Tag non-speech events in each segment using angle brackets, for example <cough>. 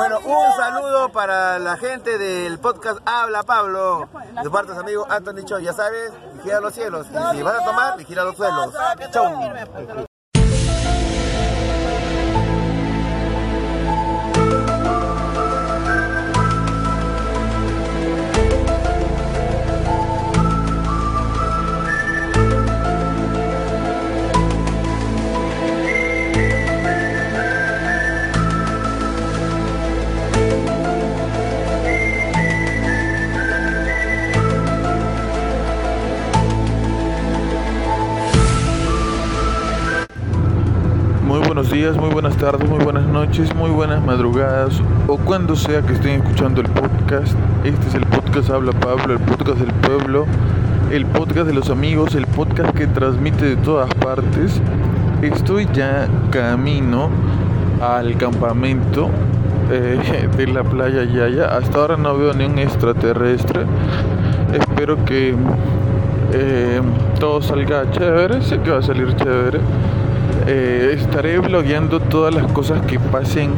Bueno, un saludo para la gente del podcast Habla Pablo. De parte de su amigo Anthony Cho, ya sabes, vigila los cielos. Y si vas a tomar, vigila los suelos. Chau. Buenos días, muy buenas tardes, muy buenas noches, muy buenas madrugadas o cuando sea que estén escuchando el podcast. Este es el podcast Habla Pablo, el podcast del pueblo, el podcast de los amigos, el podcast que transmite de todas partes. Estoy ya camino al campamento eh, de la playa Yaya. Hasta ahora no veo ni un extraterrestre. Espero que eh, todo salga chévere. Sé que va a salir chévere. Eh, estaré blogueando todas las cosas que pasen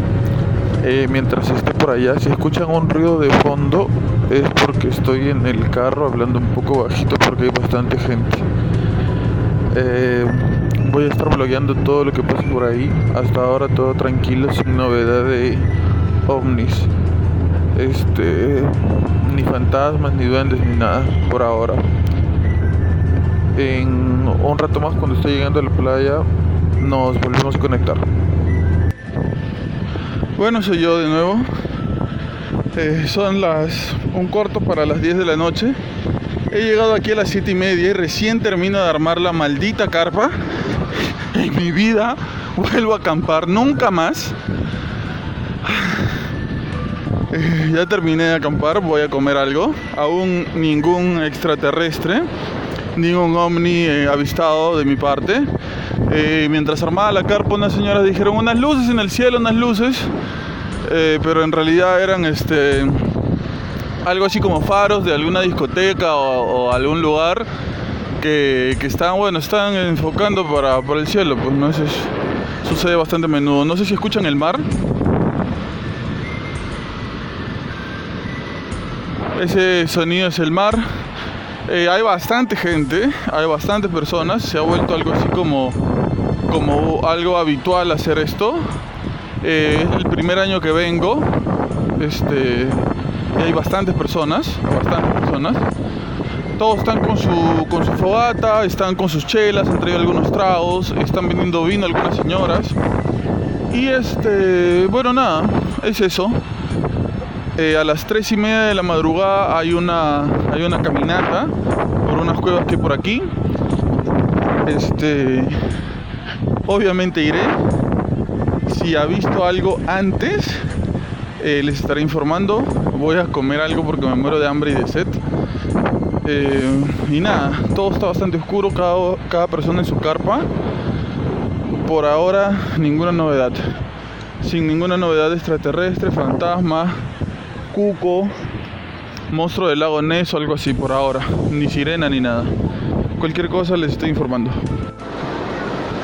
eh, mientras esté por allá. Si escuchan un ruido de fondo es porque estoy en el carro hablando un poco bajito porque hay bastante gente. Eh, voy a estar blogueando todo lo que pase por ahí. Hasta ahora todo tranquilo, sin novedad de ovnis. Este, ni fantasmas, ni duendes, ni nada por ahora. En un rato más cuando esté llegando a la playa nos volvemos a conectar. Bueno, soy yo de nuevo. Eh, son las un corto para las 10 de la noche. He llegado aquí a las 7 y media y recién termino de armar la maldita carpa. En mi vida vuelvo a acampar nunca más. Eh, ya terminé de acampar, voy a comer algo. Aún ningún extraterrestre, ningún ovni eh, avistado de mi parte. Eh, mientras armaba la carpa, unas señoras dijeron unas luces en el cielo, unas luces, eh, pero en realidad eran este algo así como faros de alguna discoteca o, algún lugar que, que están, bueno, están enfocando para, para el cielo, pues no sucede bastante a menudo. No sé si escuchan el mar. Ese sonido es el mar. Eh, hay bastante gente, hay bastantes personas. Se ha vuelto algo así como, como algo habitual hacer esto. Eh, es el primer año que vengo. Este, y hay bastantes personas, bastantes personas. Todos están con su, con su fogata, están con sus chelas, han traído algunos tragos, están vendiendo vino algunas señoras. Y este, bueno, nada, es eso. Eh, a las 3 y media de la madrugada hay una, hay una caminata por unas cuevas que por aquí. Este, obviamente iré. Si ha visto algo antes, eh, les estaré informando. Voy a comer algo porque me muero de hambre y de sed. Eh, y nada, todo está bastante oscuro, cada, cada persona en su carpa. Por ahora, ninguna novedad. Sin ninguna novedad extraterrestre, fantasma, cuco, monstruo del lago Ness o algo así por ahora. Ni sirena ni nada. Cualquier cosa les estoy informando.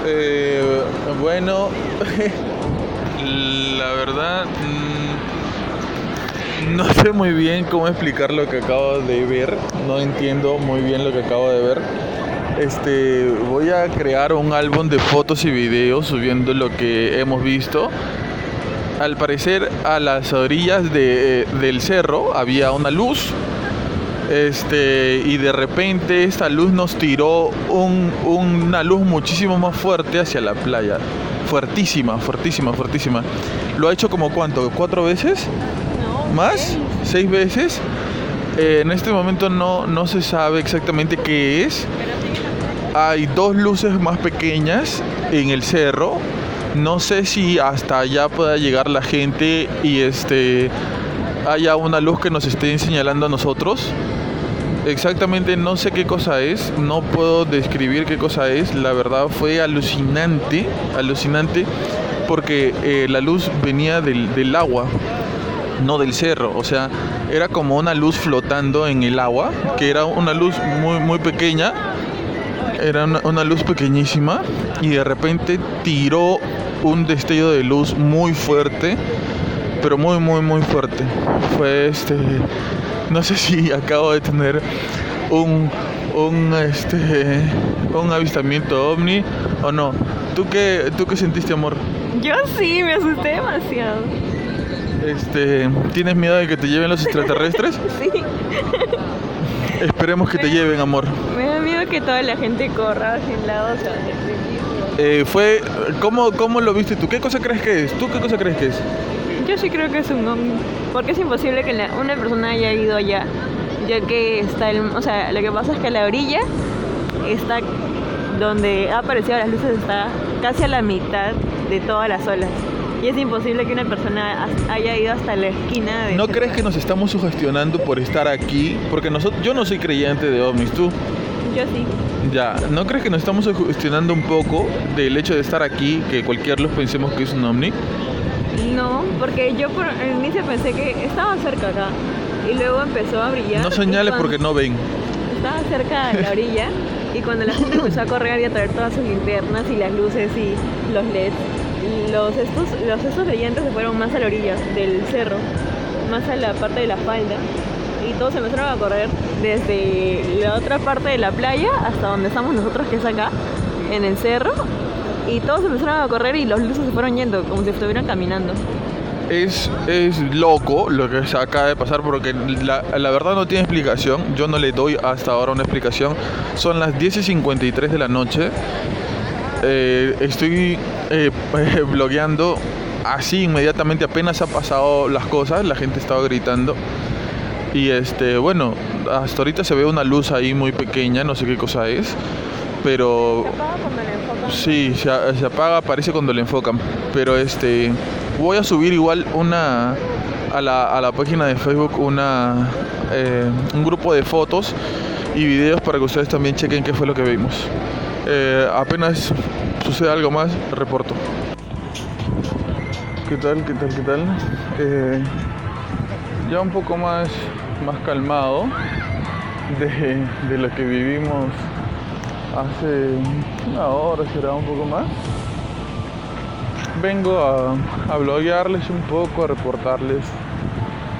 Eh, bueno, <laughs> la verdad mm, no sé muy bien cómo explicar lo que acabo de ver. No entiendo muy bien lo que acabo de ver. Este, voy a crear un álbum de fotos y videos subiendo lo que hemos visto. Al parecer a las orillas de, eh, del cerro había una luz. Este, y de repente esta luz nos tiró un- una luz muchísimo más fuerte hacia la playa. Fuertísima, fuertísima, fuertísima. ¿Lo ha hecho como cuánto? ¿Cuatro veces? ¿Más? ¿Seis veces? Eh, en este momento no, no se sabe exactamente qué es. Hay dos luces más pequeñas en el cerro. No sé si hasta allá pueda llegar la gente y este haya una luz que nos esté señalando a nosotros. Exactamente no sé qué cosa es, no puedo describir qué cosa es. La verdad fue alucinante, alucinante, porque eh, la luz venía del, del agua, no del cerro. O sea, era como una luz flotando en el agua, que era una luz muy, muy pequeña. Era una, una luz pequeñísima y de repente tiró un destello de luz muy fuerte pero muy, muy, muy fuerte. Fue este, no sé si <laughs> acabo de tener un, un, este, un avistamiento ovni o no. ¿Tú qué, ¿Tú qué sentiste, amor? Yo sí, me asusté demasiado. Este, ¿Tienes miedo de que te lleven los extraterrestres? <laughs> sí. Esperemos que te lleven, amor. Me da miedo que toda la gente corra hacia el lado, o sea, eh, fue, ¿cómo, ¿Cómo lo viste tú? ¿Qué cosa crees que es? ¿Tú qué cosa crees que es? Yo sí creo que es un ovni, porque es imposible que una persona haya ido allá, ya que está el, o sea, lo que pasa es que la orilla está donde ha aparecido las luces está casi a la mitad de todas las olas. Y es imposible que una persona haya ido hasta la esquina de... ¿No crees que nos estamos sugestionando por estar aquí? Porque nosotros, yo no soy creyente de ovnis, ¿tú? Yo sí. Ya, ¿no crees que nos estamos sugestionando un poco del hecho de estar aquí, que cualquier luz pensemos que es un ovni? No, porque yo por el inicio pensé que estaba cerca acá y luego empezó a brillar. No señales porque no ven. Estaba cerca de la orilla y cuando la gente empezó a correr y a traer todas sus linternas y las luces y los LEDs, los estos, los estos brillantes se fueron más a la orilla del cerro, más a la parte de la falda todos empezaron a correr desde la otra parte de la playa hasta donde estamos nosotros que es acá, en el cerro y todos empezaron a correr y los luces se fueron yendo como si estuvieran caminando. Es, es loco lo que se acaba de pasar porque la, la, verdad no tiene explicación. Yo no le doy hasta ahora una explicación. Son las 10 y 53 de la noche. Eh, estoy eh, <laughs> así inmediatamente apenas ha pasado las cosas. La gente estaba gritando. Y este, bueno, hasta ahorita se ve una luz ahí muy pequeña, no sé qué cosa es. Pero Sí, se, apaga, aparece cuando le enfocan. Pero este, voy a subir igual una a la, a la página de Facebook una eh, un grupo de fotos y videos para que ustedes también chequen qué fue lo que vimos. Eh, apenas sucede algo más, reporto. ¿Qué tal? ¿Qué tal? ¿Qué tal? Eh, ya un poco más, más calmado de, de lo que vivimos hace una hora, será un poco más. Vengo a, a bloguearles un poco, a reportarles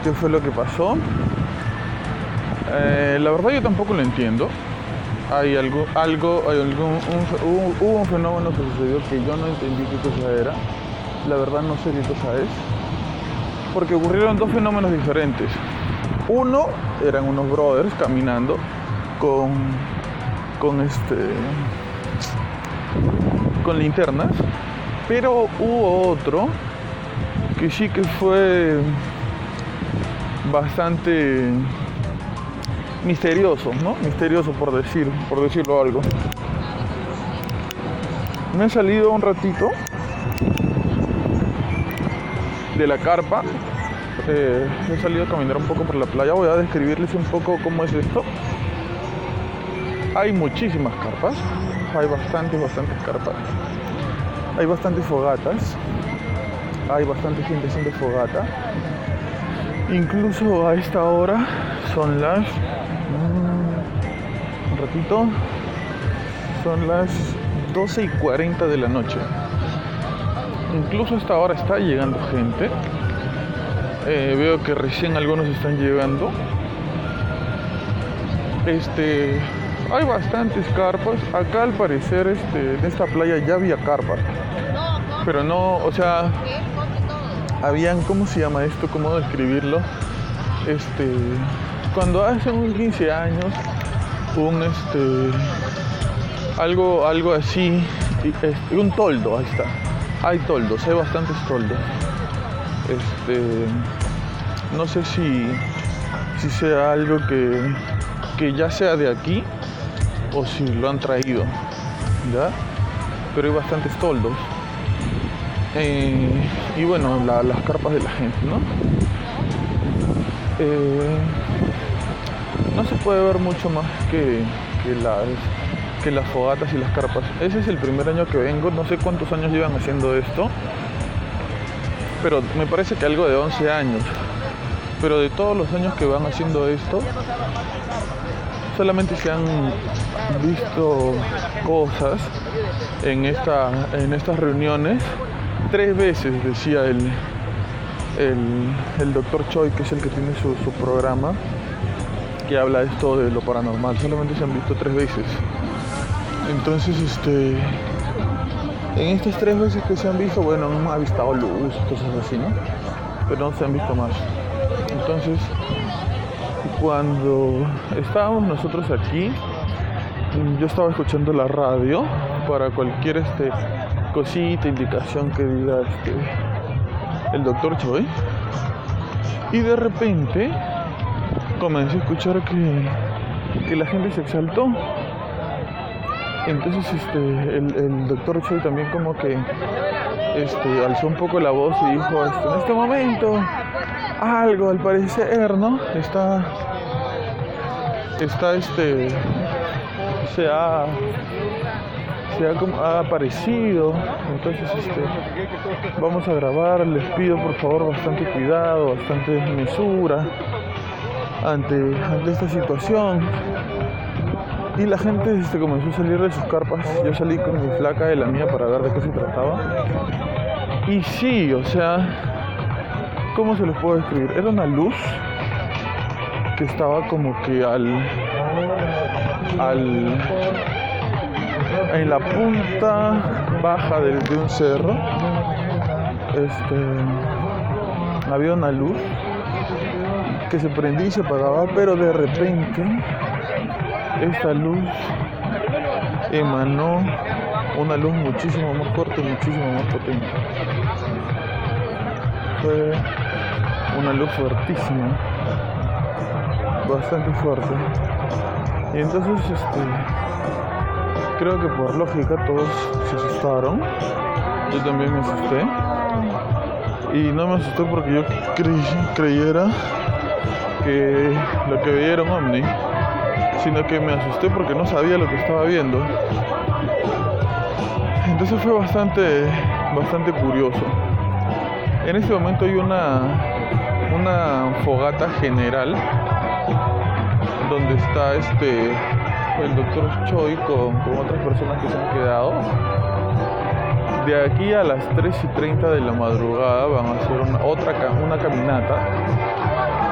qué fue lo que pasó. Eh, la verdad yo tampoco lo entiendo. Hay algo, algo, hay algún, hubo, un fenómeno que sucedió que yo no entendí qué cosa era. La verdad no sé qué cosa es. Porque ocurrieron dos fenómenos diferentes. Uno eran unos brothers caminando con con este con linternas pero hubo otro que sí que fue bastante misterioso, ¿no? Misterioso por decir, por decirlo algo. Me he salido un ratito de la carpa. He salido a caminar un poco por la playa. Voy a describirles un poco cómo es esto. Hay muchísimas carpas, hay bastantes, bastantes carpas. Hay bastantes fogatas, hay bastante gente haciendo fogata. Incluso a esta hora son las... Mm, un ratito. Son las 12 y 40 de la noche. Incluso a esta hora está llegando gente. Eh, veo que recién algunos están llegando. Este, hay bastantes carpas. Acá al parecer este, en esta playa ya había carpas. Pero no, o sea, habían, ¿cómo se llama esto? ¿Cómo describirlo? Este, cuando hace un 15 años, un este, algo, algo así, este, un toldo, ahí está. Hay toldos, hay bastantes toldos. Este, no sé si, si sea algo que, que ya sea de aquí o si lo han traído, ¿ya? Pero hay bastantes toldos. Eh, y bueno, las carpas de la gente, ¿no? Eh, no se puede ver mucho más que, que, las, que las fogatas y las carpas. Ese es el primer año que vengo, no sé cuántos años llevan haciendo esto, pero me parece que algo de 11 años. Pero de todos los años que van haciendo esto, solamente se han visto cosas en, esta, en estas reuniones. Tres veces decía el, el, doctor Choi, que es el que tiene su, programa, que habla esto de lo paranormal. Solamente se han visto tres veces. Entonces, este, en estas tres veces que se han visto, bueno, no ha visto luz, cosas así, ¿no? Pero no se han visto más. Entonces, cuando estábamos nosotros aquí, yo estaba escuchando la radio para cualquier este, cosita, indicación que diga este, el doctor Choi. Y de repente comencé a escuchar que, que la gente se exaltó. Entonces este, el, doctor Choi también como que este, alzó un poco la voz y dijo, este, en este momento algo al parecer, ¿no? Está, está este, se ha, se ha, aparecido, entonces este, vamos a grabar, les pido por favor bastante cuidado, bastante mesura ante, ante esta situación y la gente este, comenzó a salir de sus carpas. Yo salí con mi flaca de la mía para ver de qué se trataba. Y sí, o sea, ¿cómo se los puedo describir? Era una luz que estaba como que al. al. en la punta baja de, de un cerro. Este. había una luz que se prendía y se apagaba, pero de repente esta luz emanó una luz muchísimo más fuerte, muchísimo más potente. Una luz fuertísima, bastante fuerte. Y entonces, este, creo que por lógica todos se asustaron. Yo también me asusté. Y no me asusté porque yo creyera que lo que veía era sino que me asusté porque no sabía lo que estaba viendo. Entonces fue bastante, bastante curioso. En este momento hay una, una fogata general donde está este el doctor Choi con, otras personas que se han quedado. De aquí a las 3 y 30 de la madrugada van a hacer una, otra una caminata.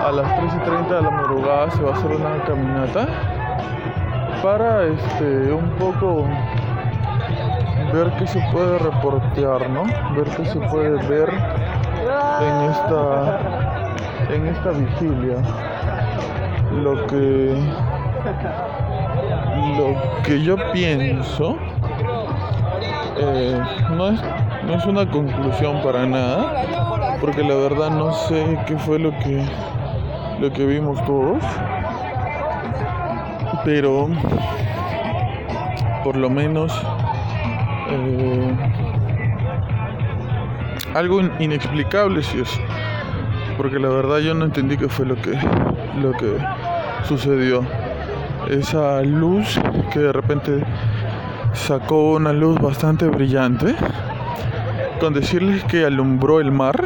A las 3 y 30 de la madrugada se va a hacer una caminata para este un poco ver qué se puede reportear, ¿no? Ver qué se puede ver en esta en esta vigilia. Lo que lo que yo pienso eh, no es no es una conclusión para nada, porque la verdad no sé qué fue lo que lo que vimos todos pero por lo menos eh, algo inexplicable si es porque la verdad yo no entendí qué fue lo que lo que sucedió esa luz que de repente sacó una luz bastante brillante con decirles que alumbró el mar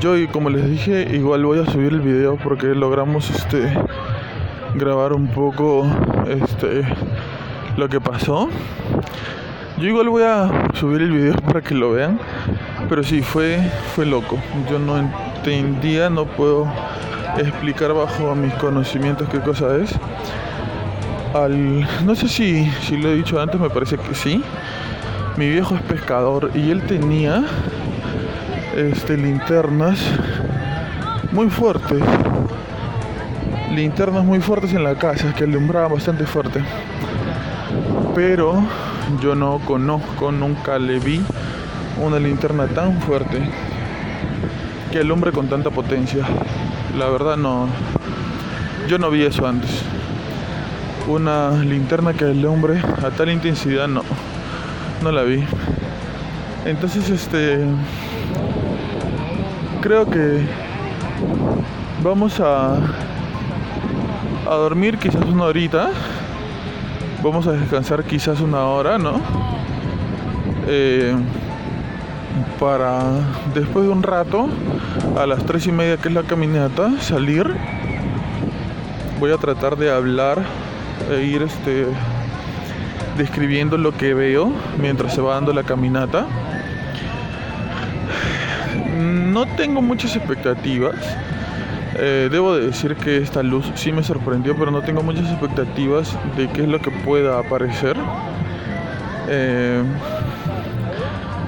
yo como les dije igual voy a subir el video porque logramos este grabar un poco este lo que pasó. Yo igual voy a subir el video <laughs> para que lo vean, pero sí fue fue loco. Yo no entendía, no puedo explicar bajo mis conocimientos qué cosa es. Al, no sé si, si lo he dicho antes, me parece que sí. Mi viejo es pescador y él tenía este linternas muy fuertes linternas muy fuertes en la casa que alumbraban bastante fuerte. Pero yo no conozco, nunca le vi una linterna tan fuerte que alumbre con tanta potencia. La verdad no, yo no vi eso antes. Una linterna que alumbre a tal intensidad no, no la vi. Entonces este, creo que vamos a a dormir quizás una horita. Vamos a descansar quizás una hora, ¿no? Eh, para después de un rato, a las tres y media que es la caminata, salir. Voy a tratar de hablar e ir este describiendo lo que veo mientras se va dando la caminata. No tengo muchas expectativas. Eh, debo de decir que esta luz sí me sorprendió, pero no tengo muchas expectativas de qué es lo que pueda aparecer. Eh,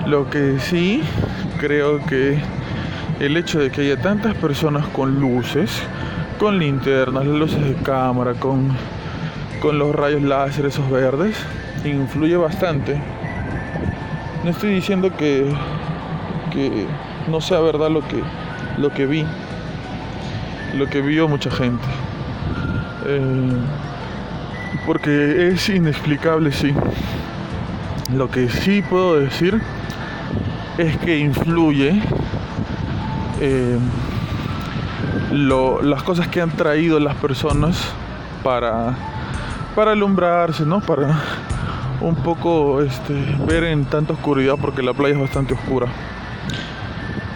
lo que sí creo que el hecho de que haya tantas personas con luces, con linternas, las luces de cámara, con, con los rayos láser, esos verdes, influye bastante. No estoy diciendo que, que no sea verdad lo que, lo que vi, lo que vio mucha gente. Eh, porque es inexplicable, sí. Lo que sí puedo decir es que influye eh, las cosas que han traído las personas para, para alumbrarse, ¿no? Para un poco este, ver en tanta oscuridad porque la playa es bastante oscura.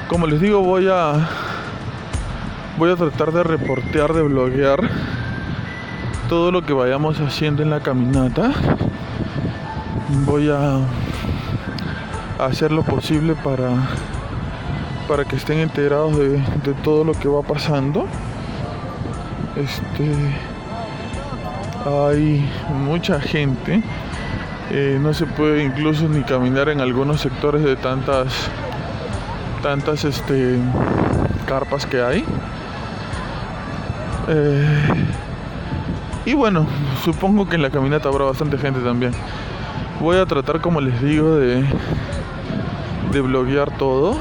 Como les digo, voy a voy a tratar de reportear, de bloguear todo lo que vayamos haciendo en la caminata. Voy a hacer lo posible para para que estén enterados de, todo lo que va pasando. Este hay mucha gente. Eh, no se puede incluso ni caminar en algunos sectores de tantas tantas este carpas que hay. Eh, y bueno, supongo que en la caminata habrá bastante gente también. Voy a tratar, como les digo, de, de bloguear todo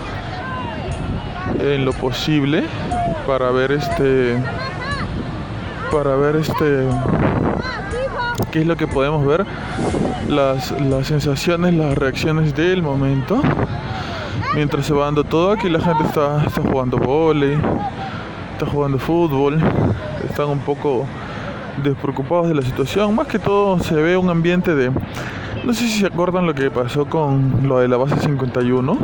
en lo posible para ver este para ver este qué es lo que podemos ver las, las sensaciones las reacciones del momento. Mientras se va dando todo aquí la gente está, está jugando volei está jugando fútbol están un poco despreocupados de la situación. Más que todo se ve un ambiente de no sé si se acuerdan lo que pasó con lo de la base 51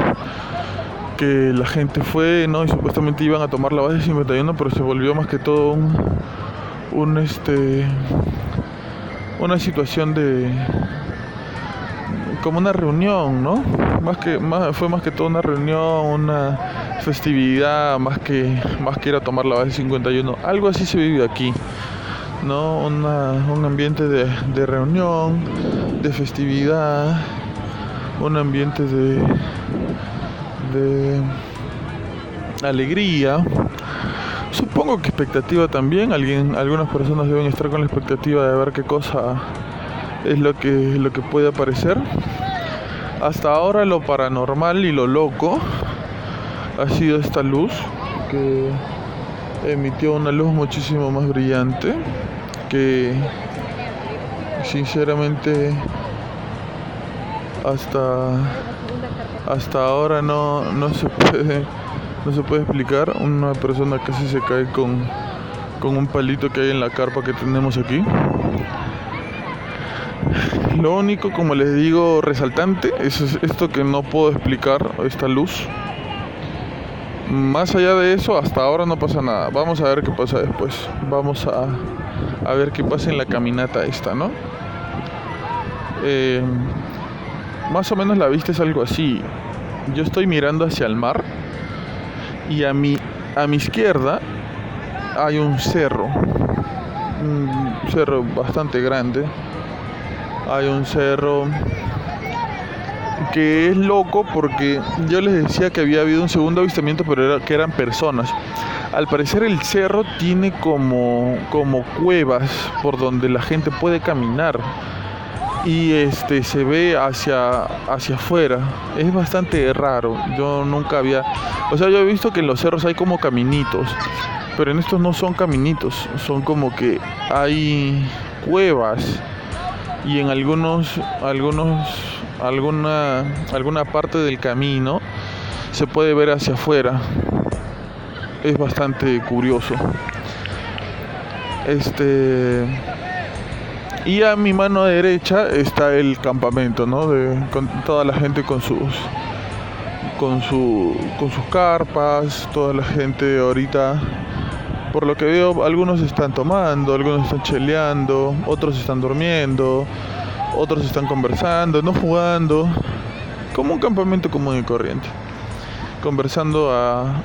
que la gente fue, ¿no? Y supuestamente iban a tomar la base 51, pero se volvió más que todo un, este, una situación de, como una reunión, ¿no? Más que, más, fue más que todo una reunión, una festividad, más que, más que ir a tomar la base 51. Algo así se vive aquí. ¿no? Un ambiente de, reunión, de festividad, un ambiente de, de alegría. Supongo que expectativa también. Alguien, algunas personas deben estar con la expectativa de ver qué cosa es lo que, lo que puede aparecer. Hasta ahora lo paranormal y lo loco ha sido esta luz que emitió una luz muchísimo más brillante que sinceramente hasta hasta ahora no, no se puede no se puede explicar una persona casi se cae con, con un palito que hay en la carpa que tenemos aquí. Lo único como les digo resaltante es esto que no puedo explicar esta luz más allá de eso hasta ahora no pasa nada vamos a ver qué pasa después vamos a, a ver qué pasa en la caminata esta no eh, más o menos la vista es algo así. Yo estoy mirando hacia el mar y a mi, a mi izquierda hay un cerro, un cerro bastante grande. Hay un cerro que es loco porque yo les decía que había habido un segundo avistamiento, pero era, que eran personas. Al parecer el cerro tiene como, como cuevas por donde la gente puede caminar y este se ve hacia hacia afuera. Es bastante raro. Yo nunca había, o sea, yo he visto que en los cerros hay como caminitos, pero en estos no son caminitos, son como que hay cuevas y en algunos algunos alguna alguna parte del camino se puede ver hacia afuera. Es bastante curioso. Este y a mi mano derecha está el campamento, ¿no? De, toda la gente con sus con su con sus carpas, toda la gente ahorita por lo que veo algunos están tomando, algunos están cheleando, otros están durmiendo, otros están conversando, no jugando, como un campamento común y corriente. conversando a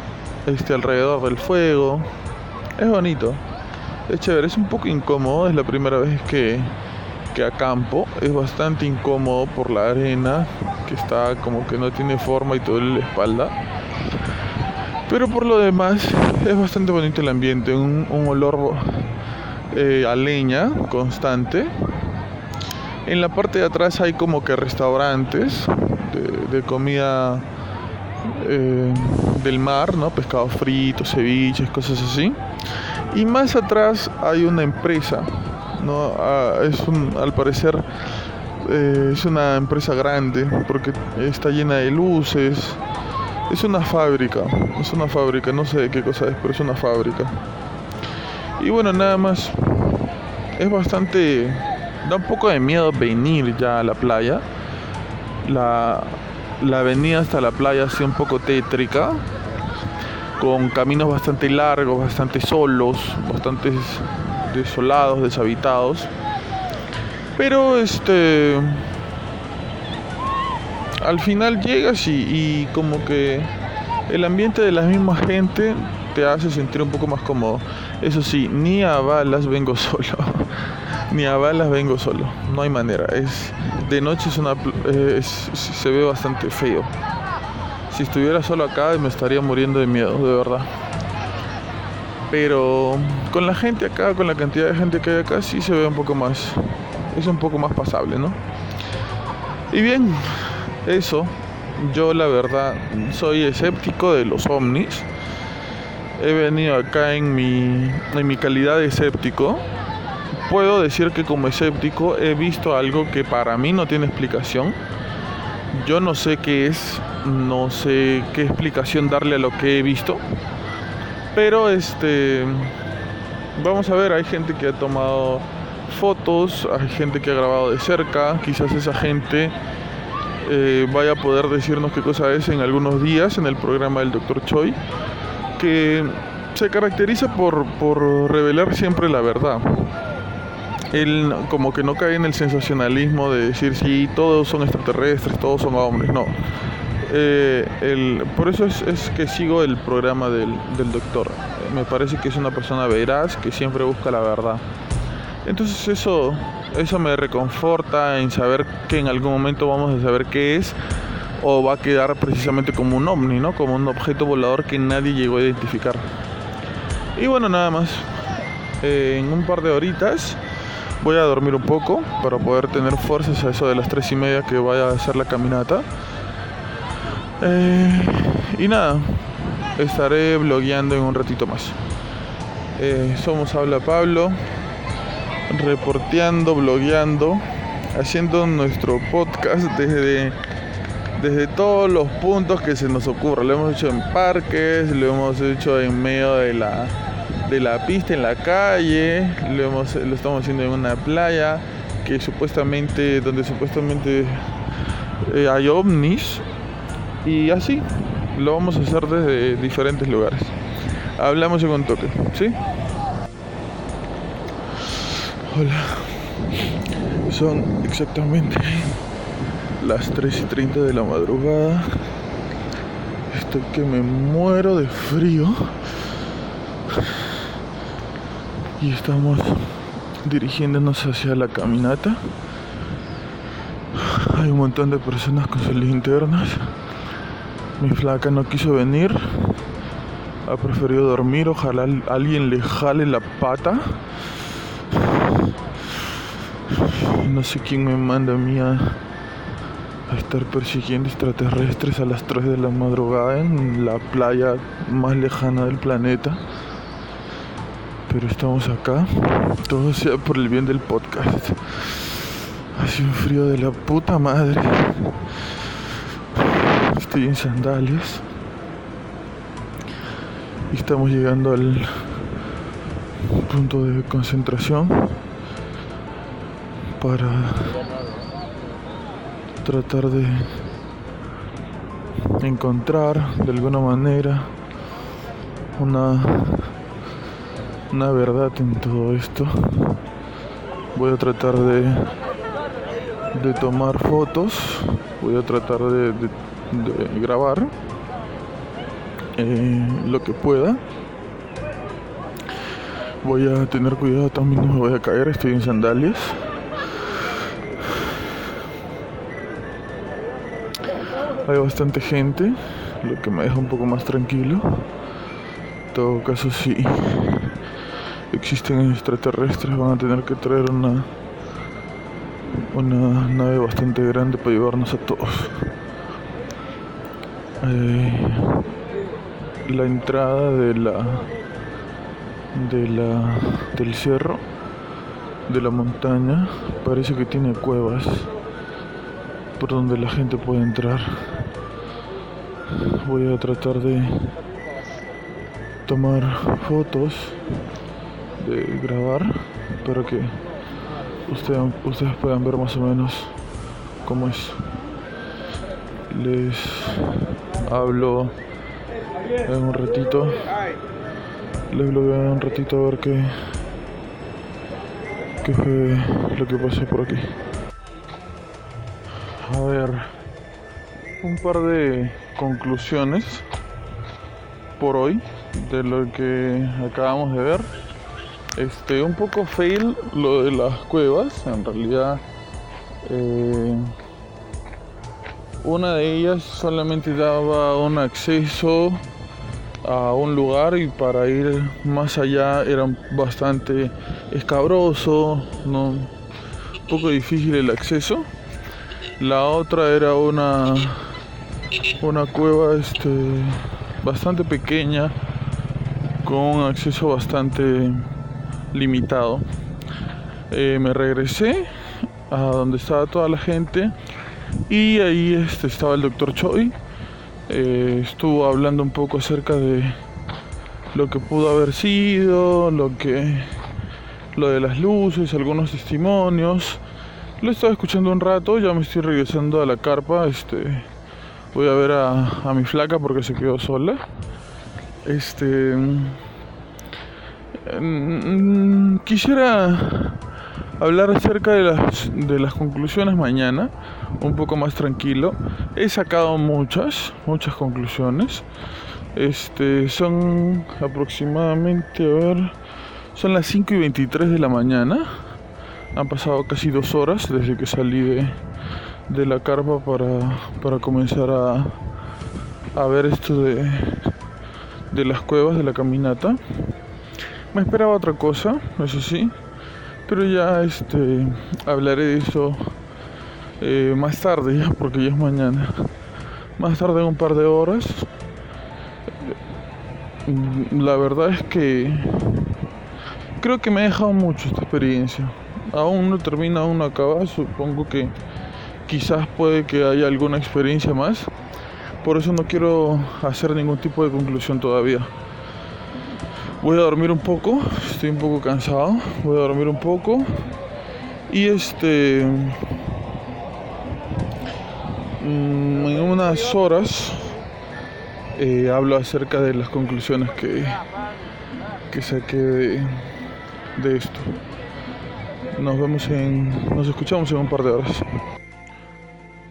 este alrededor del fuego. Es bonito, es chévere, es un poco incómodo, es la primera vez que, que acampo, es bastante incómodo por la arena, que está como que no tiene forma y todo en la espalda. Pero por lo demás es bastante bonito el ambiente, un, un olor eh, a leña constante. En la parte de atrás hay como que restaurantes de, comida eh, del mar, ¿no? Pescado frito, ceviches, cosas así. Y más atrás hay una empresa, ¿no? Ah, es un, al parecer eh, es una empresa grande porque está llena de luces. Es una fábrica, es una fábrica, no sé de qué cosa es, pero es una fábrica. Y bueno, nada más. Es bastante... Da un poco de miedo venir ya a la playa. La, la avenida hasta la playa ha un poco tétrica. Con caminos bastante largos, bastante solos, bastante desolados, deshabitados. Pero este... Al final llegas y, y como que el ambiente de la misma gente te hace sentir un poco más cómodo. Eso sí, ni a balas vengo <laughs> solo. ni a balas vengo solo. No hay manera. Es de noche es una se ve bastante feo. Si estuviera solo acá me estaría muriendo de miedo, de verdad. Pero con la gente acá, con la cantidad de gente que hay acá, sí se ve un poco más. Es un poco más pasable, ¿no? Y bien, eso. Yo la verdad soy escéptico de los ovnis he venido acá en mi, en mi calidad de escéptico, puedo decir que como escéptico he visto algo que para mí no tiene explicación. Yo no sé qué es, no sé qué explicación darle a lo que he visto. Pero este vamos a ver, hay gente que ha tomado fotos, hay gente que ha grabado de cerca, quizás esa gente eh, vaya a poder decirnos qué cosa es en algunos días en el programa del Dr. Choi que se caracteriza por, revelar siempre la verdad. Él como que no cae en el sensacionalismo de decir si todos son extraterrestres, todos son hombres, no. Eh, por eso es, que sigo el programa del, doctor. Me parece que es una persona veraz que siempre busca la verdad. Entonces eso, eso me reconforta en saber que en algún momento vamos a saber qué es o va a quedar precisamente como un ovni, ¿no? Como un objeto volador que nadie llegó a identificar. Y bueno, nada más. Eh, en un par de horitas voy a dormir un poco para poder tener fuerzas a eso de las tres y media que vaya a hacer la caminata. Eh, y nada, estaré blogueando en un ratito más. Eh, somos Habla Pablo, reporteando, blogueando, haciendo nuestro podcast desde desde todos los puntos que se nos ocurra. Lo hemos hecho en parques, lo hemos hecho en medio de la, de la pista, en la calle, lo, hemos, lo estamos haciendo en una playa que supuestamente, donde supuestamente eh, hay ovnis y así lo vamos a hacer desde diferentes lugares. Hablamos en un toque, ¿sí? Hola. Son exactamente las 3 y 30 de la madrugada. Estoy que me muero de frío. Y estamos dirigiéndonos hacia la caminata. Hay un montón de personas con sus linternas. Mi flaca no quiso venir. Ha preferido dormir. Ojalá alguien le jale la pata. No sé quién me manda a mí a estar persiguiendo extraterrestres a las 3 de la madrugada en la playa más lejana del planeta. Pero estamos acá, todo sea por el bien del podcast. Hace un frío de la puta madre. Estoy en sandalias. Y estamos llegando al punto de concentración para tratar de encontrar de alguna manera una, una verdad en todo esto. Voy a tratar de, de tomar fotos, voy a tratar de, grabar eh, lo que pueda. Voy a tener cuidado también, no me voy a caer, estoy en sandalias. Hay bastante gente, lo que me deja un poco más tranquilo. En todo caso, si existen extraterrestres, van a tener que traer una una nave bastante grande para llevarnos a todos. Eh, la entrada de la de la del cerro de la montaña parece que tiene cuevas por donde la gente puede entrar. Voy a tratar de tomar fotos, de grabar para que ustedes, puedan ver más o menos cómo es. Les hablo en un ratito. Les blogueo en un ratito a ver qué, qué fue lo que pasó por aquí. A ver, un par de conclusiones por hoy de lo que acabamos de ver. Este, un poco fail lo de las cuevas, en realidad eh, una de ellas solamente daba un acceso a un lugar y para ir más allá era bastante escabroso, ¿no? un poco difícil el acceso. La otra era una, una cueva este, bastante pequeña con un acceso bastante limitado. Eh, me regresé a donde estaba toda la gente y ahí este, estaba el doctor Choi. Eh, estuvo hablando un poco acerca de lo que pudo haber sido, lo que lo de las luces, algunos testimonios. Lo he estado escuchando un rato, ya me estoy regresando a la carpa. Este, voy a ver a, mi flaca porque se quedó sola. Este. Mm, quisiera hablar acerca de las, de las conclusiones mañana, un poco más tranquilo. He sacado muchas, muchas conclusiones. Este, son aproximadamente, a ver, son las 5 y 23 de la mañana. Han pasado casi dos horas desde que salí de, la carpa para, comenzar a, a ver esto de, de las cuevas, de la caminata. Me esperaba otra cosa, eso sí, pero ya este hablaré de eso eh, más tarde, porque ya es mañana. Más tarde en un par de horas. La verdad es que creo que me ha dejado mucho esta experiencia aún no termina, aún no acaba. Supongo que quizás puede que haya alguna experiencia más. Por eso no quiero hacer ningún tipo de conclusión todavía. Voy a dormir un poco, estoy un poco cansado. Voy a dormir un poco. Y este. Mm, en unas horas eh, hablo acerca de las conclusiones que, que saqué de, de esto. Nos vemos en. Nos escuchamos en un par de horas.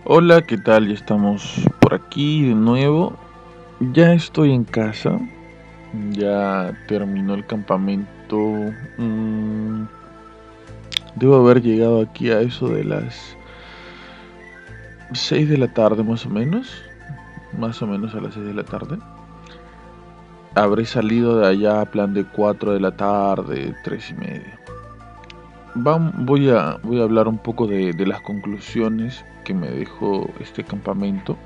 Hola, ¿qué tal? Ya estamos por aquí de nuevo. Ya estoy en casa. Ya terminó el campamento. Mm, debo haber llegado aquí a eso de las 6 de la tarde más o menos. Más o menos a las 6 de la tarde. Habré salido de allá a plan de 4 de la tarde, 3 y media voy, a, voy a hablar un poco de, las conclusiones que me dejó este campamento.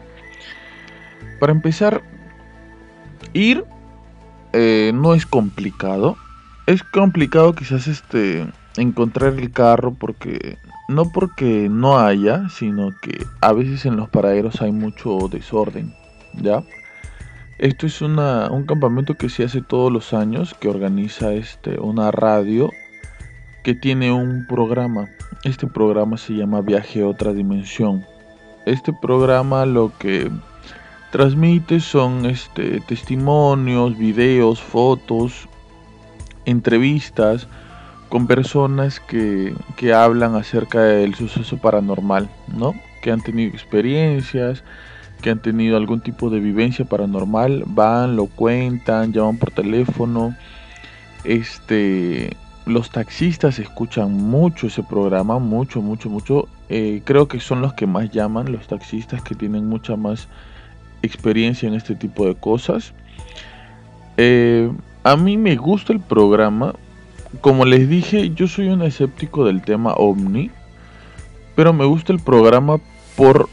Para empezar, ir eh, no es complicado. Es complicado quizás este encontrar el carro porque no porque no haya, sino que a veces en los paraderos hay mucho desorden, ¿ya? Esto es una, un campamento que se hace todos los años, que organiza este, una radio que tiene un programa. Este programa se llama Viaje a otra dimensión. Este programa lo que transmite son este, testimonios, videos, fotos, entrevistas con personas que, que hablan acerca del suceso paranormal, ¿no? Que han tenido experiencias, que han tenido algún tipo de vivencia paranormal, van, lo cuentan, llaman por teléfono. Este, los taxistas escuchan mucho ese programa, mucho, mucho, mucho. Eh, creo que son los que más llaman, los taxistas que tienen mucha más experiencia en este tipo de cosas. Eh, a mí me gusta el programa. Como les dije, yo soy un escéptico del tema ovni. Pero me gusta el programa por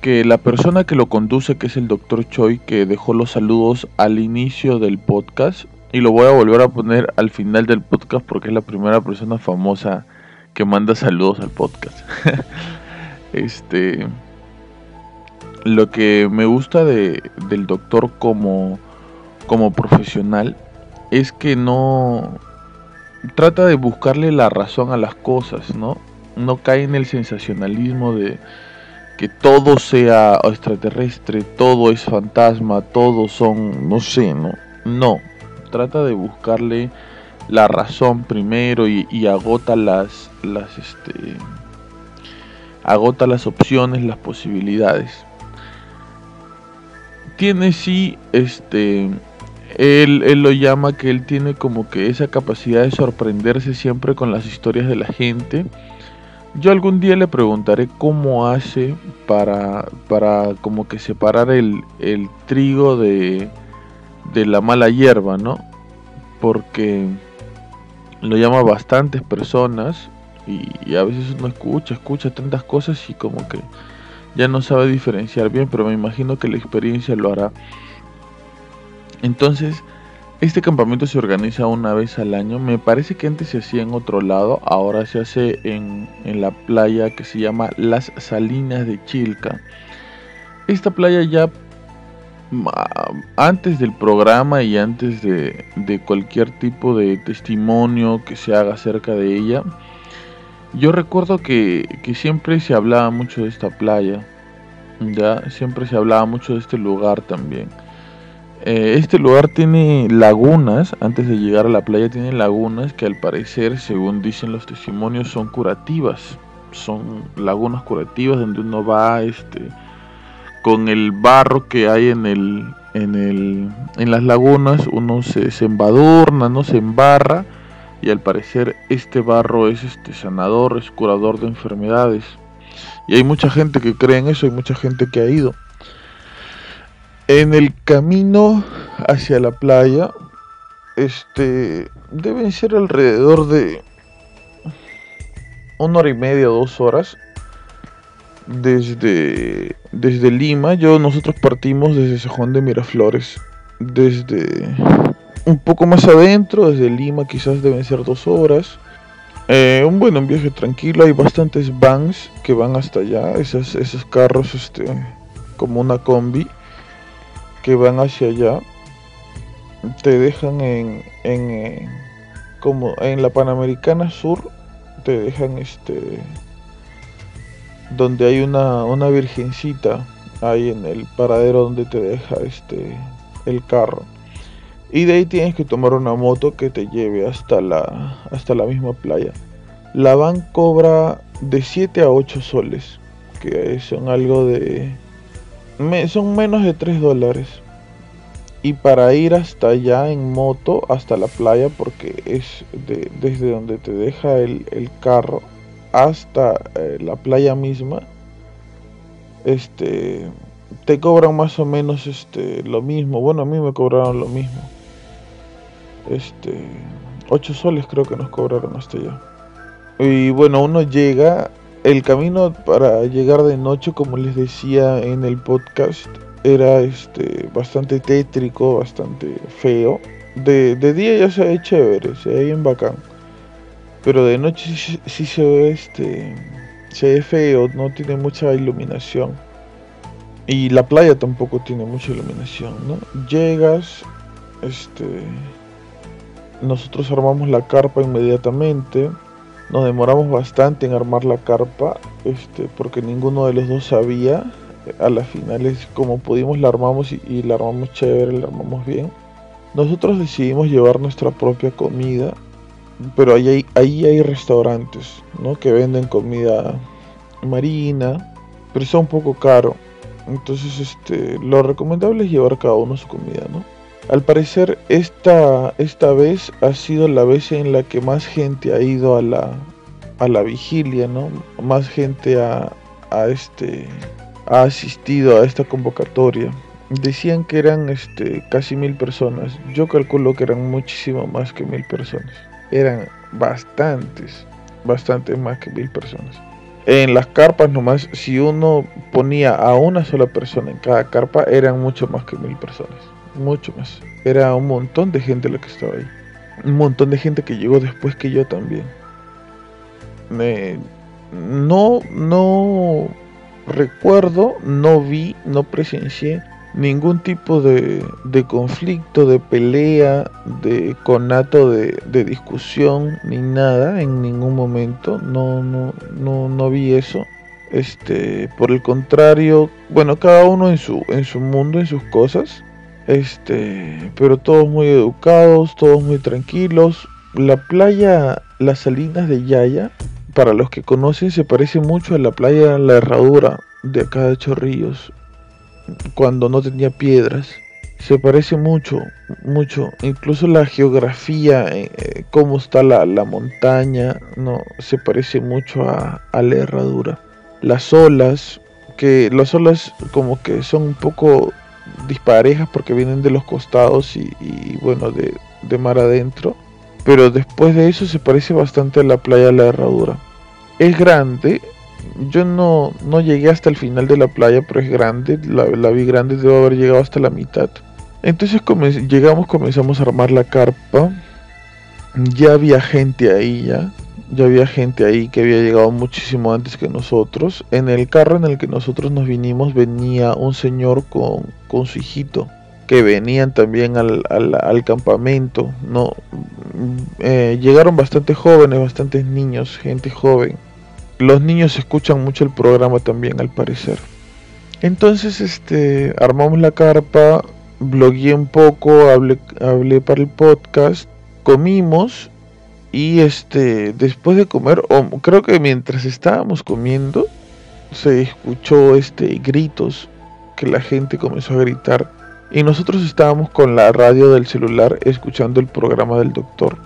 que la persona que lo conduce, que es el doctor Choi, que dejó los saludos al inicio del podcast, y lo voy a volver a poner al final del podcast porque es la primera persona famosa que manda saludos al podcast. <laughs> este, lo que me gusta de, del doctor como, como profesional es que no trata de buscarle la razón a las cosas, ¿no? No cae en el sensacionalismo de que todo sea extraterrestre, todo es fantasma, todos son, no sé, no, no, trata de buscarle la razón primero y, agota las, las, este, agota las opciones, las posibilidades. Tiene sí, este, él, él lo llama que él tiene como que esa capacidad de sorprenderse siempre con las historias de la gente yo algún día le preguntaré cómo hace para, para como que separar el, trigo de, de la mala hierba, ¿no? Porque lo llama bastantes personas y, a veces uno escucha, escucha tantas cosas y como que ya no sabe diferenciar bien, pero me imagino que la experiencia lo hará. Entonces, este campamento se organiza una vez al año. Me parece que antes se hacía en otro lado. Ahora se hace en, la playa que se llama Las Salinas de Chilca. Esta playa ya antes del programa y antes de, cualquier tipo de testimonio que se haga acerca de ella, yo recuerdo que, siempre se hablaba mucho de esta playa. Ya, siempre se hablaba mucho de este lugar también. Eh, este lugar tiene lagunas, antes de llegar a la playa tiene lagunas que al parecer, según dicen los testimonios, son curativas. Son lagunas curativas donde uno va este, con el barro que hay en, el, en, el, en las lagunas, uno se, se embadurna, no se embarra y al parecer este barro es este sanador, es curador de enfermedades. Y hay mucha gente que cree en eso, hay mucha gente que ha ido. En el camino hacia la playa, este, deben ser alrededor de una hora y media, dos horas desde, desde Lima. Yo, nosotros partimos desde San de Miraflores, desde un poco más adentro, desde Lima quizás deben ser dos horas. Eh, un buen viaje tranquilo, hay bastantes vans que van hasta allá, esos, esos carros este, como una combi que van hacia allá te dejan en, en, como en la Panamericana Sur te dejan este donde hay una, una virgencita ahí en el paradero donde te deja este el carro y de ahí tienes que tomar una moto que te lleve hasta la hasta la misma playa la van cobra de 7 a 8 soles que son algo de son menos de 3 dólares. Y para ir hasta allá en moto, hasta la playa, porque es desde donde te deja el, carro hasta eh, la playa misma, este, te cobran más o menos este, lo mismo. Bueno, a mí me cobraron lo mismo. Este, 8 soles creo que nos cobraron hasta allá. Y bueno, uno llega el camino para llegar de noche, como les decía en el podcast, era este bastante tétrico, bastante feo. De, día ya se ve chévere, se ve bien bacán. Pero de noche sí, se ve este se ve feo, no tiene mucha iluminación. Y la playa tampoco tiene mucha iluminación. Llegas, este nosotros armamos la carpa inmediatamente nos demoramos bastante en armar la carpa, este, porque ninguno de los dos sabía. A las finales, como pudimos, la armamos y, la armamos chévere, la armamos bien. Nosotros decidimos llevar nuestra propia comida, pero ahí hay, ahí hay restaurantes, ¿no? Que venden comida marina, pero está un poco caro. Entonces, este, lo recomendable es llevar cada uno su comida, ¿no? Al parecer, esta, esta vez ha sido la vez en la que más gente ha ido a la, a la vigilia, ¿no? Más gente ha, este, ha asistido a esta convocatoria. Decían que eran este, casi mil personas. Yo calculo que eran muchísimo más que mil personas. Eran bastantes, bastante más que mil personas. En las carpas nomás, si uno ponía a una sola persona en cada carpa, eran mucho más que mil personas. Mucho más. Era un montón de gente la que estaba ahí. Un montón de gente que llegó después que yo también. Me, no, no recuerdo, no vi, no presencié ningún tipo de, de conflicto, de pelea, de conato de, de, discusión, ni nada en ningún momento. No, no, no, no vi eso. Este, por el contrario, bueno, cada uno en su, en su mundo, en sus cosas. Este, pero todos muy educados, todos muy tranquilos. La playa, las salinas de Yaya, para los que conocen, se parece mucho a la playa La Herradura de acá de Chorrillos cuando no tenía piedras. Se parece mucho, mucho. Incluso la geografía, eh, eh, cómo está la, montaña, no, se parece mucho a, la herradura. Las olas, que las olas como que son un poco disparejas porque vienen de los costados y, bueno, de, de, mar adentro. Pero después de eso se parece bastante a la playa de la herradura. Es grande, yo no, no llegué hasta el final de la playa, pero es grande, la, vi grande, debo haber llegado hasta la mitad. Entonces llegamos, comenzamos a armar la carpa. Ya había gente ahí ya. Ya había gente ahí que había llegado muchísimo antes que nosotros. En el carro en el que nosotros nos vinimos venía un señor con, con su hijito. Que venían también al, al, campamento. No, eh, llegaron bastante jóvenes, bastantes niños, gente joven los niños escuchan mucho el programa también, al parecer. Entonces, este, armamos la carpa, blogueé un poco, hablé, hablé para el podcast, comimos y este, después de comer, o creo que mientras estábamos comiendo, se escuchó este gritos que la gente comenzó a gritar y nosotros estábamos con la radio del celular escuchando el programa del doctor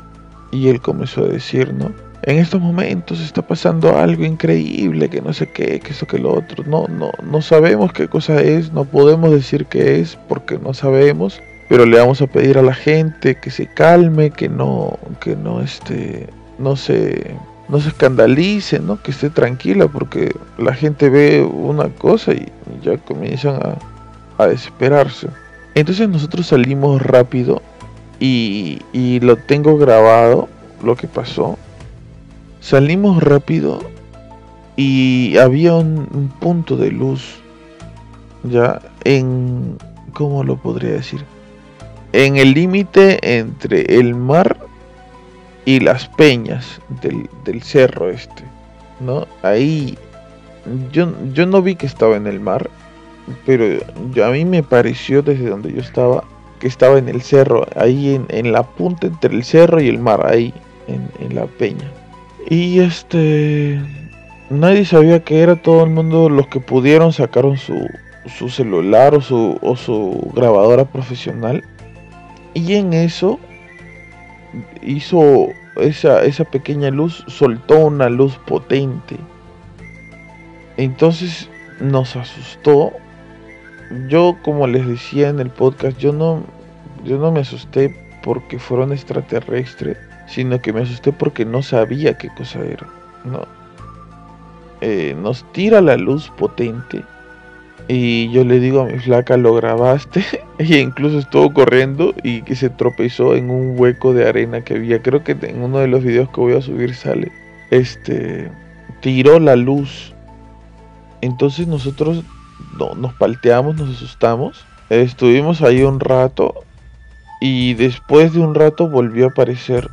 y él comenzó a decir, ¿no? En estos momentos está pasando algo increíble, que no sé qué, que eso, que lo otro. No, no, no sabemos qué cosa es, no podemos decir qué es porque no sabemos, pero le vamos a pedir a la gente que se calme, que no, que no este, no se, no se escandalice, ¿no? Que esté tranquila porque la gente ve una cosa y ya comienzan a, a desesperarse. Entonces nosotros salimos rápido y, y lo tengo grabado, lo que pasó Salimos rápido y había un, punto de luz ya en ¿cómo lo podría decir? En el límite entre el mar y las peñas del, cerro este, ¿no? Ahí yo, yo no vi que estaba en el mar, pero a mí me pareció desde donde yo estaba que estaba en el cerro, ahí en, la punta entre el cerro y el mar, ahí en la peña. Y este. Nadie sabía que era todo el mundo. Los que pudieron sacaron su, su celular o su, o su grabadora profesional. Y en eso hizo esa, esa pequeña luz, soltó una luz potente. Entonces nos asustó. Yo, como les decía en el podcast, yo no, yo no me asusté porque fueron extraterrestres sino que me asusté porque no sabía qué cosa era. ¿no? Eh, nos tira la luz potente y yo le digo a mi flaca, lo grabaste. <laughs> Ella incluso estuvo corriendo y que se tropezó en un hueco de arena que había. Creo que en uno de los videos que voy a subir sale. Este tiró la luz. Entonces nosotros no, nos palteamos, nos asustamos. Estuvimos ahí un rato y después de un rato volvió a aparecer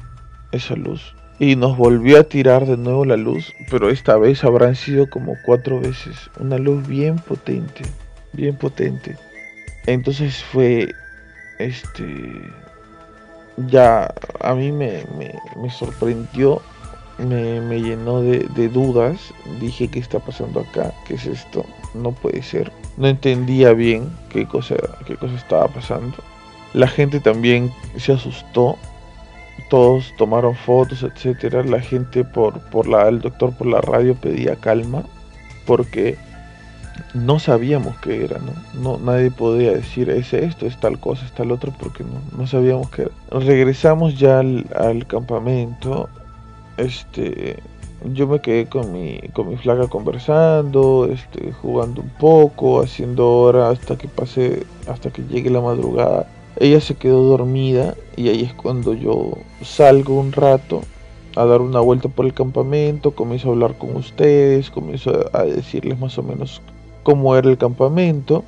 esa luz. Y nos volvió a tirar de nuevo la luz, pero esta vez habrán sido como cuatro veces. Una luz bien potente, bien potente. Entonces fue, este, ya a mí me, me, sorprendió, me, llenó de, de dudas. Dije, ¿qué está pasando acá? ¿Qué es esto? No puede ser. no entendía bien qué cosa, qué cosa estaba pasando. La gente también se asustó, todos tomaron fotos, etcétera. La gente por, por la, el doctor por la radio pedía calma porque no sabíamos qué era, ¿no? no nadie podía decir es esto, es tal cosa, es tal otro, porque no, no sabíamos qué era. Regresamos ya al, campamento, este, yo me quedé con mi, con mi flaca conversando, este, jugando un poco, haciendo hora hasta que pase, hasta que llegue la madrugada. Ella se quedó dormida y ahí es cuando yo salgo un rato a dar una vuelta por el campamento, comienzo a hablar con ustedes, comienzo a decirles más o menos cómo era el campamento.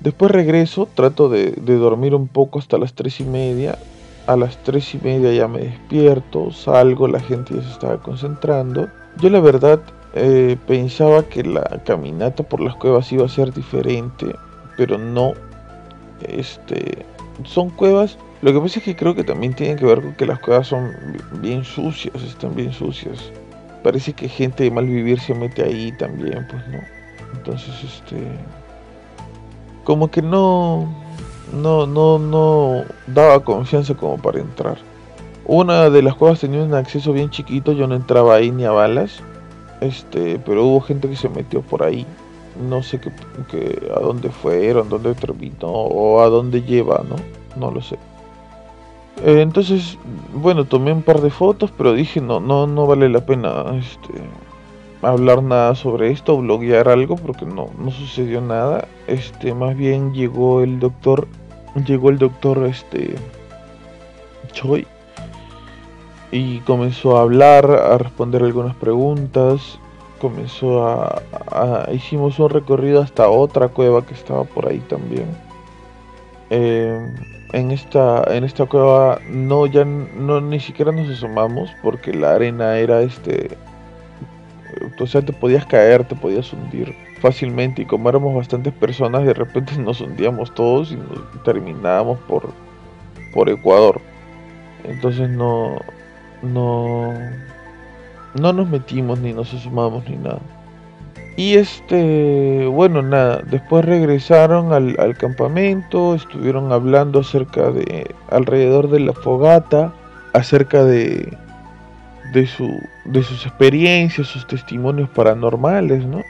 Después regreso, trato de, dormir un poco hasta las tres y media a las tres y media ya me despierto, salgo, la gente ya se estaba concentrando. Yo la verdad eh, pensaba que la caminata por las cuevas iba a ser diferente, pero no. Este, son cuevas. Lo que pasa es que creo que también tienen que ver con que las cuevas son bien sucias, están bien sucias. Parece que gente de mal vivir se mete ahí también, pues no. Entonces, este, como que no, no, no, no daba confianza como para entrar. Una de las cuevas tenía un acceso bien chiquito, yo no entraba ahí ni a balas. Este, pero hubo gente que se metió por ahí. No sé qué, a dónde fueron, dónde terminó o a dónde lleva, ¿no? No lo sé. Eh, entonces, bueno, tomé un par de fotos, pero dije, no, no, no vale la pena este, hablar nada sobre esto, bloguear algo, porque no, no sucedió nada. Este, más bien llegó el doctor, llegó el doctor, este, Choi, y comenzó a hablar, a responder algunas preguntas. Comenzó a, hicimos un recorrido hasta otra cueva que estaba por ahí también. Eh, en esta en esta cueva no ya no ni siquiera nos asomamos porque la arena era este o sea, te podías caer, te podías hundir fácilmente y como éramos bastantes personas, de repente <laughs> nos hundíamos todos y terminábamos por, por Ecuador. Entonces no, no, no nos metimos ni nos asomamos ni nada. Y este, bueno, nada, después regresaron al, campamento, estuvieron hablando acerca de, alrededor de la fogata, acerca de, de, su, de sus experiencias, sus testimonios paranormales, ¿no?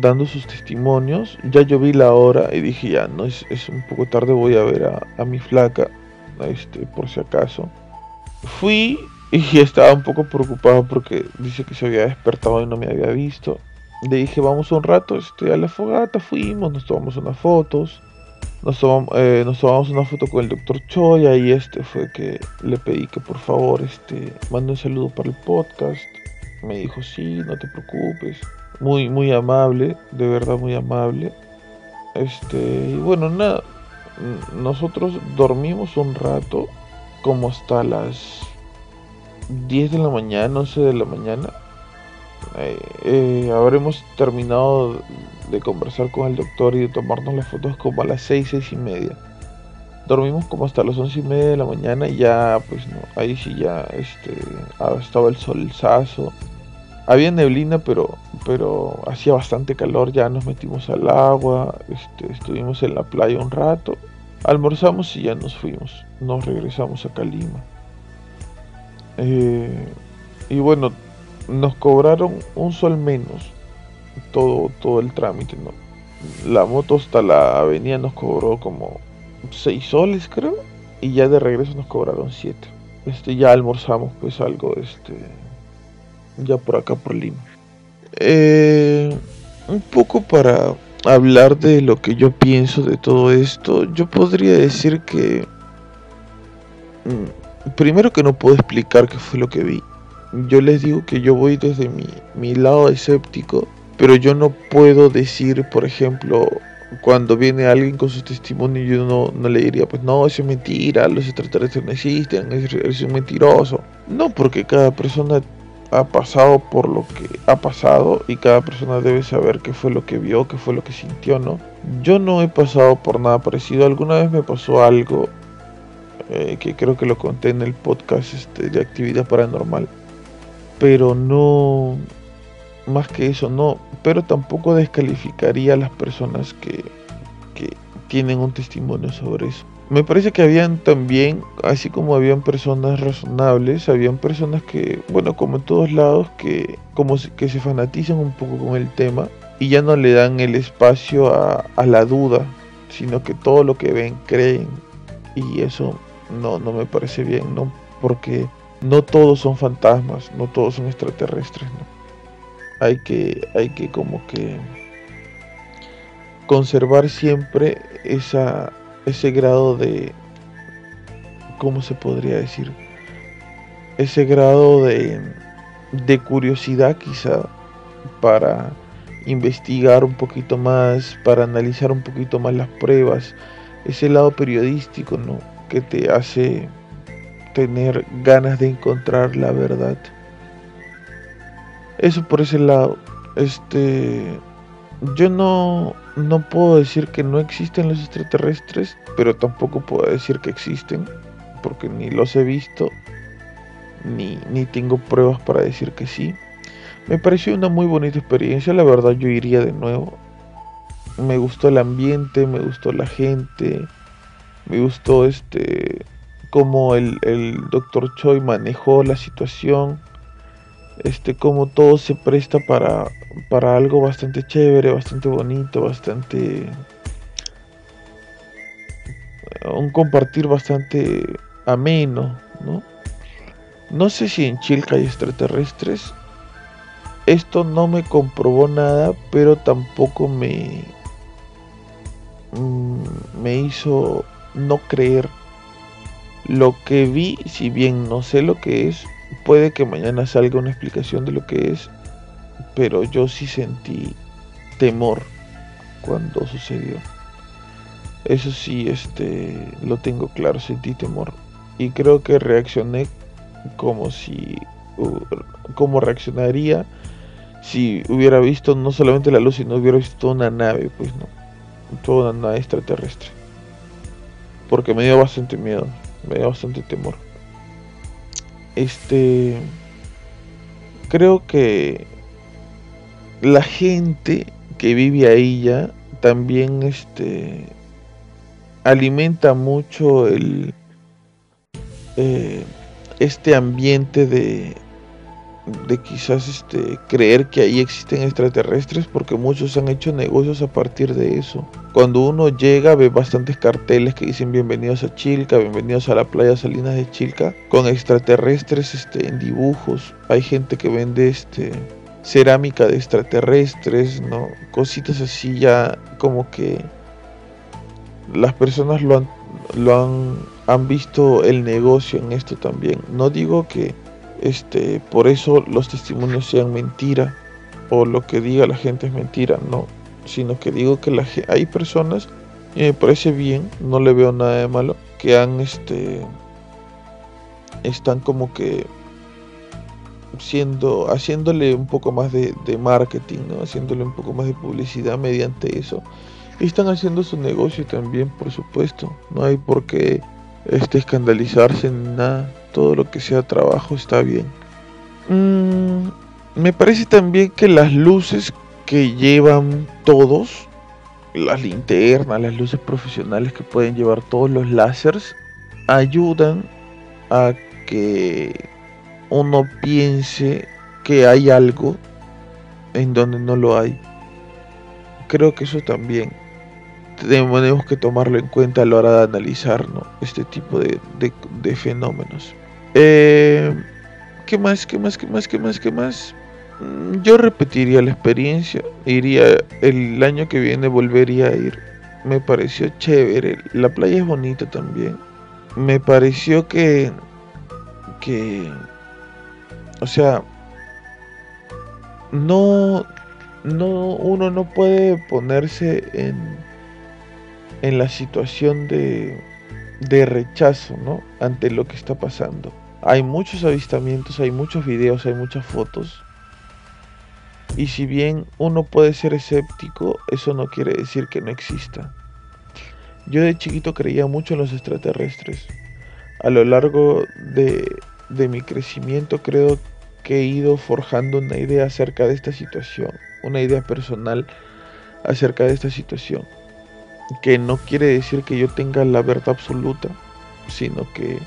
Dando sus testimonios. Ya yo vi la hora y dije, ya, no, es, es un poco tarde, voy a ver a, a, mi flaca, este, por si acaso. Fui y <laughs> estaba un poco preocupado porque dice que se había despertado y no me había visto. Le dije, vamos un rato este, a la fogata, fuimos, nos tomamos unas fotos. Nos tomamos, eh, nos tomamos una foto con el doctor Choi, y este fue que le pedí que por favor este, mande un saludo para el podcast. Me dijo, sí, no te preocupes. Muy, muy amable, de verdad muy amable. Este, y bueno, nada, nosotros dormimos un rato, como hasta las 10 de la mañana, 11 de la mañana. Eh, eh, habremos terminado de conversar con el doctor y de tomarnos las fotos como a las 6, 6 y media. Dormimos como hasta las 11 y media de la mañana y ya, pues no, ahí sí ya este, ah, estaba el solzazo. Había neblina, pero, pero hacía bastante calor, ya nos metimos al agua, este, estuvimos en la playa un rato, almorzamos y ya nos fuimos, nos regresamos a Calima. Eh, y bueno, nos cobraron un sol menos todo, todo el trámite, ¿no? La moto hasta la avenida nos cobró como 6 soles, creo, y ya de regreso nos cobraron 7. Este, ya almorzamos pues algo, este, ya por acá por Lima. Eh, un poco para hablar de lo que yo pienso de todo esto, yo podría decir que mm, primero que no puedo explicar qué fue lo que vi. Yo les digo que yo voy desde mi, mi lado escéptico pero yo no puedo decir, por ejemplo, cuando viene alguien con su testimonio, yo no, no le diría, pues no, eso es mentira, los extraterrestres no existen, es, un mentiroso. No, porque cada persona ha pasado por lo que ha pasado y cada persona debe saber qué fue lo que vio, qué fue lo que sintió, ¿no? Yo no he pasado por nada parecido, alguna vez me pasó algo eh, que creo que lo conté en el podcast este, de actividad paranormal, pero no, más que eso no, pero tampoco descalificaría a las personas que, que tienen un testimonio sobre eso. Me parece que habían también, así como habían personas razonables, habían personas que, bueno, como en todos lados, que como que se fanatizan un poco con el tema y ya no le dan el espacio a la duda, sino que todo lo que ven creen y eso no, no me parece bien, ¿no? Porque no todos son fantasmas, no todos son extraterrestres, ¿no? Hay que, hay que como que conservar siempre esa, ese grado de, ¿cómo se podría decir? Ese grado de, de curiosidad quizá para investigar un poquito más, para analizar un poquito más las pruebas, ese lado periodístico, ¿no? Que te hace tener ganas de encontrar la verdad. Eso por ese lado. Este yo no, no puedo decir que no existen los extraterrestres, pero tampoco puedo decir que existen, porque ni los he visto, ni, ni tengo pruebas para decir que sí. Me pareció una muy bonita experiencia, la verdad yo iría de nuevo. Me gustó el ambiente, me gustó la gente, me gustó este cómo el, el doctor Choi manejó la situación este como todo se presta para, para algo bastante chévere, bastante bonito, bastante un compartir bastante ameno, ¿no? No sé si en Chilca hay extraterrestres. Esto no me comprobó nada, pero tampoco me mm, me hizo no creer lo que vi, si bien no sé lo que es, Puede que mañana salga una explicación de lo que es, pero yo sí sentí temor cuando sucedió. Eso sí, este, lo tengo claro, sentí temor. Y creo que reaccioné como si, como reaccionaría si hubiera visto no solamente la luz, sino hubiera visto una nave, pues no, toda una nave extraterrestre. Porque me dio bastante miedo, me dio bastante temor. Este creo que la gente que vive ahí ya también este alimenta mucho el eh, este ambiente de de quizás este, creer que ahí existen extraterrestres porque muchos han hecho negocios a partir de eso. Cuando uno llega ve bastantes carteles que dicen bienvenidos a Chilca, bienvenidos a la playa Salinas de Chilca, con extraterrestres este, en dibujos. Hay gente que vende este, cerámica de extraterrestres, ¿no? Cositas así ya como que las personas lo han, lo han, han visto el negocio en esto también. No digo que este, por eso los testimonios sean mentira o lo que diga la gente es mentira, no, sino que digo que la, hay personas y me parece bien, no le veo nada de malo, que han este están como que siendo haciéndole un poco más de, marketing, ¿no? haciéndole un poco más de publicidad mediante eso. Y están haciendo su negocio también, por supuesto. No hay por qué este, escandalizarse en nada todo lo que sea trabajo está bien. Mm, me parece también que las luces que llevan todos, las linternas, las luces profesionales que pueden llevar todos los láseres, ayudan a que uno piense que hay algo en donde no lo hay. Creo que eso también tenemos que tomarlo en cuenta a la hora de analizar este tipo de fenómenos. Eh, ¿Qué más? ¿Qué más? ¿Qué más? ¿Qué más? ¿Qué más? Mm, yo repetiría la experiencia. Iría el año que viene, volvería a ir. Me pareció chévere. La playa es bonita también. Me pareció que. que. O sea. No. No. Uno no puede ponerse en. En la situación de. de rechazo, ¿no? Ante lo que está pasando hay muchos avistamientos, hay muchos videos, hay muchas fotos. Y si bien uno puede ser escéptico, eso no quiere decir que no exista. Yo de chiquito creía mucho en los extraterrestres. A lo largo de, mi crecimiento creo que he ido forjando una idea acerca de esta situación, una idea personal acerca de esta situación, que no quiere decir que yo tenga la verdad absoluta, sino que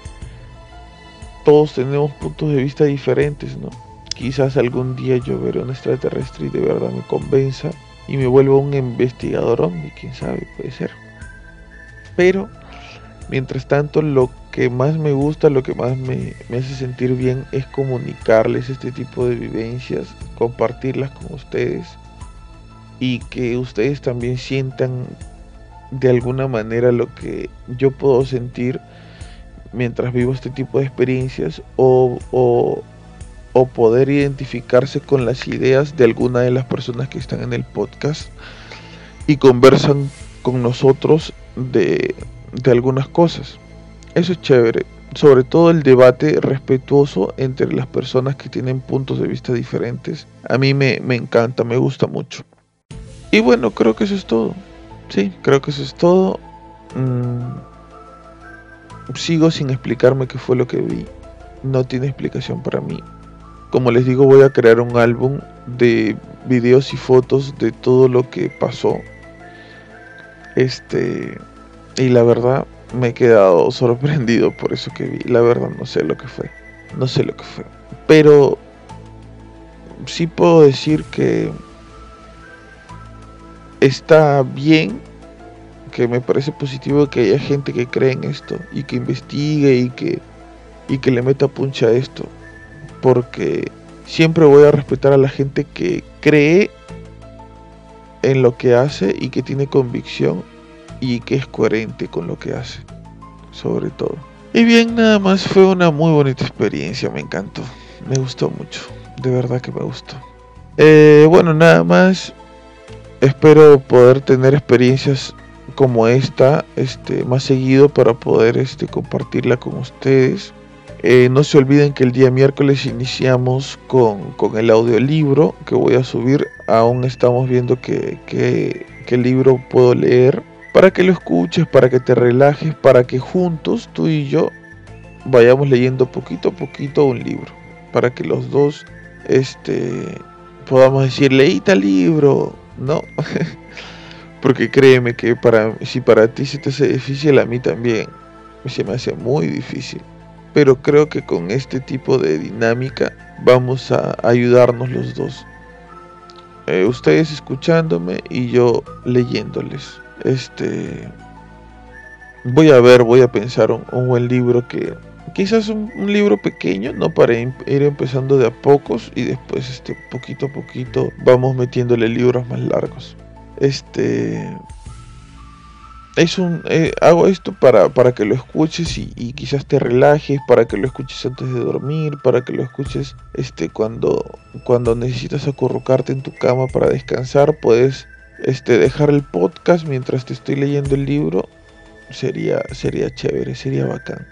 todos tenemos puntos de vista diferentes, ¿no? Quizás algún día yo veré un extraterrestre y de verdad me convenza y me vuelva un investigador ovni, quién sabe, puede ser. Pero, mientras tanto, lo que más me gusta, lo que más me, me hace sentir bien es comunicarles este tipo de vivencias, compartirlas con ustedes y que ustedes también sientan de alguna manera lo que yo puedo sentir mientras vivo este tipo de experiencias o, o, o poder identificarse con las ideas de alguna de las personas que están en el podcast y conversan con nosotros de, de algunas cosas. Eso es chévere. Sobre todo el debate respetuoso entre las personas que tienen puntos de vista diferentes. A mí me, me encanta, me gusta mucho. Y bueno, creo que eso es todo. Sí, creo que eso es todo. Mm, sigo sin explicarme qué fue lo que vi. No tiene explicación para mí. Como les digo, voy a crear un álbum de videos y fotos de todo lo que pasó. Este. Y la verdad, me he quedado <laughs> sorprendido por eso que vi. La verdad, no sé lo que fue. No sé lo que fue. Pero. Sí puedo decir que. Está bien. Que me parece positivo que haya gente que cree en esto. Y que investigue y que. Y que le meta puncha a esto porque siempre voy a respetar a la gente que cree en lo que hace y que tiene convicción y que es coherente con lo que hace, sobre todo. Y bien, nada más fue una muy bonita experiencia, me encantó, me gustó mucho, de verdad que me gustó. Eh, bueno, nada más, espero poder tener experiencias como esta este, más seguido para poder este, compartirla con ustedes. Eh, no se olviden que el día miércoles iniciamos con, con, el audiolibro que voy a subir. Aún estamos viendo qué que, que, libro puedo leer. Para que lo escuches, para que te relajes, para que juntos, tú y yo, vayamos leyendo poquito a poquito un libro. Para que los dos este, podamos decir, leí tal libro. No. <laughs> Porque créeme que para, si para ti se te hace difícil, a mí también se me hace muy difícil pero creo que con este tipo de dinámica vamos a ayudarnos los dos. Eh, ustedes escuchándome y yo leyéndoles. Este voy a ver, voy a pensar un, un buen libro que quizás un, libro pequeño, no para ir empezando de a pocos y después este poquito a poquito vamos metiéndole libros más largos. Este es un eh, hago esto para, para que lo escuches y, y, quizás te relajes para que lo escuches antes de dormir para que lo escuches este cuando cuando necesitas acurrucarte en tu cama para descansar puedes este dejar el podcast mientras te estoy leyendo el libro. Sería sería chévere sería bacán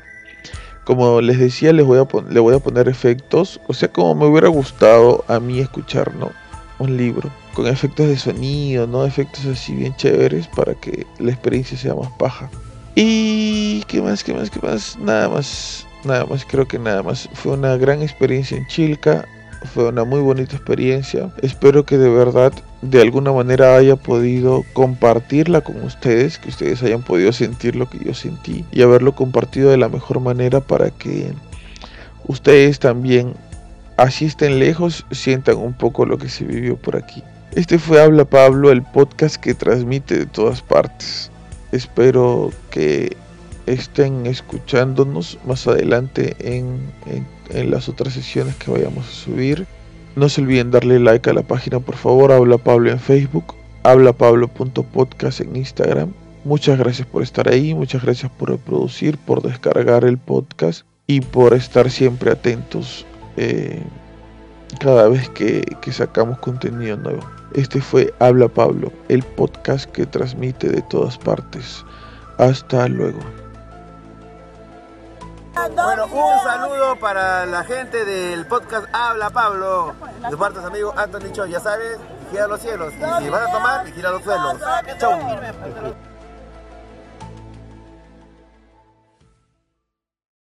como les decía les voy a le voy a poner efectos o sea como me hubiera gustado a mí escuchar no un libro con efectos de sonido, ¿no? Efectos así bien chéveres para que la experiencia sea más paja. Y qué más, qué más, qué más, nada más, nada más, creo que nada más. Fue una gran experiencia en Chilca, fue una muy bonita experiencia. Espero que de verdad, de alguna manera haya podido compartirla con ustedes, que ustedes hayan podido sentir lo que yo sentí y haberlo compartido de la mejor manera para que ustedes también así estén lejos, sientan un poco lo que se vivió por aquí. Este fue Habla Pablo, el podcast que transmite de todas partes. Espero que estén escuchándonos más adelante en, en, en, las otras sesiones que vayamos a subir. No se olviden darle like a la página, por favor. Habla Pablo en Facebook, hablapablo.podcast en Instagram. Muchas gracias por estar ahí, muchas gracias por reproducir, por descargar el podcast y por estar siempre atentos eh, cada vez que, que sacamos contenido nuevo. Este fue Habla Pablo, el podcast que transmite de todas partes. Hasta luego. Bueno, un saludo para la gente del podcast Habla Pablo. De parte de amigo Anthony Cho, ya sabes, gira los cielos. Y si vas a tomar, gira los suelos. Chau.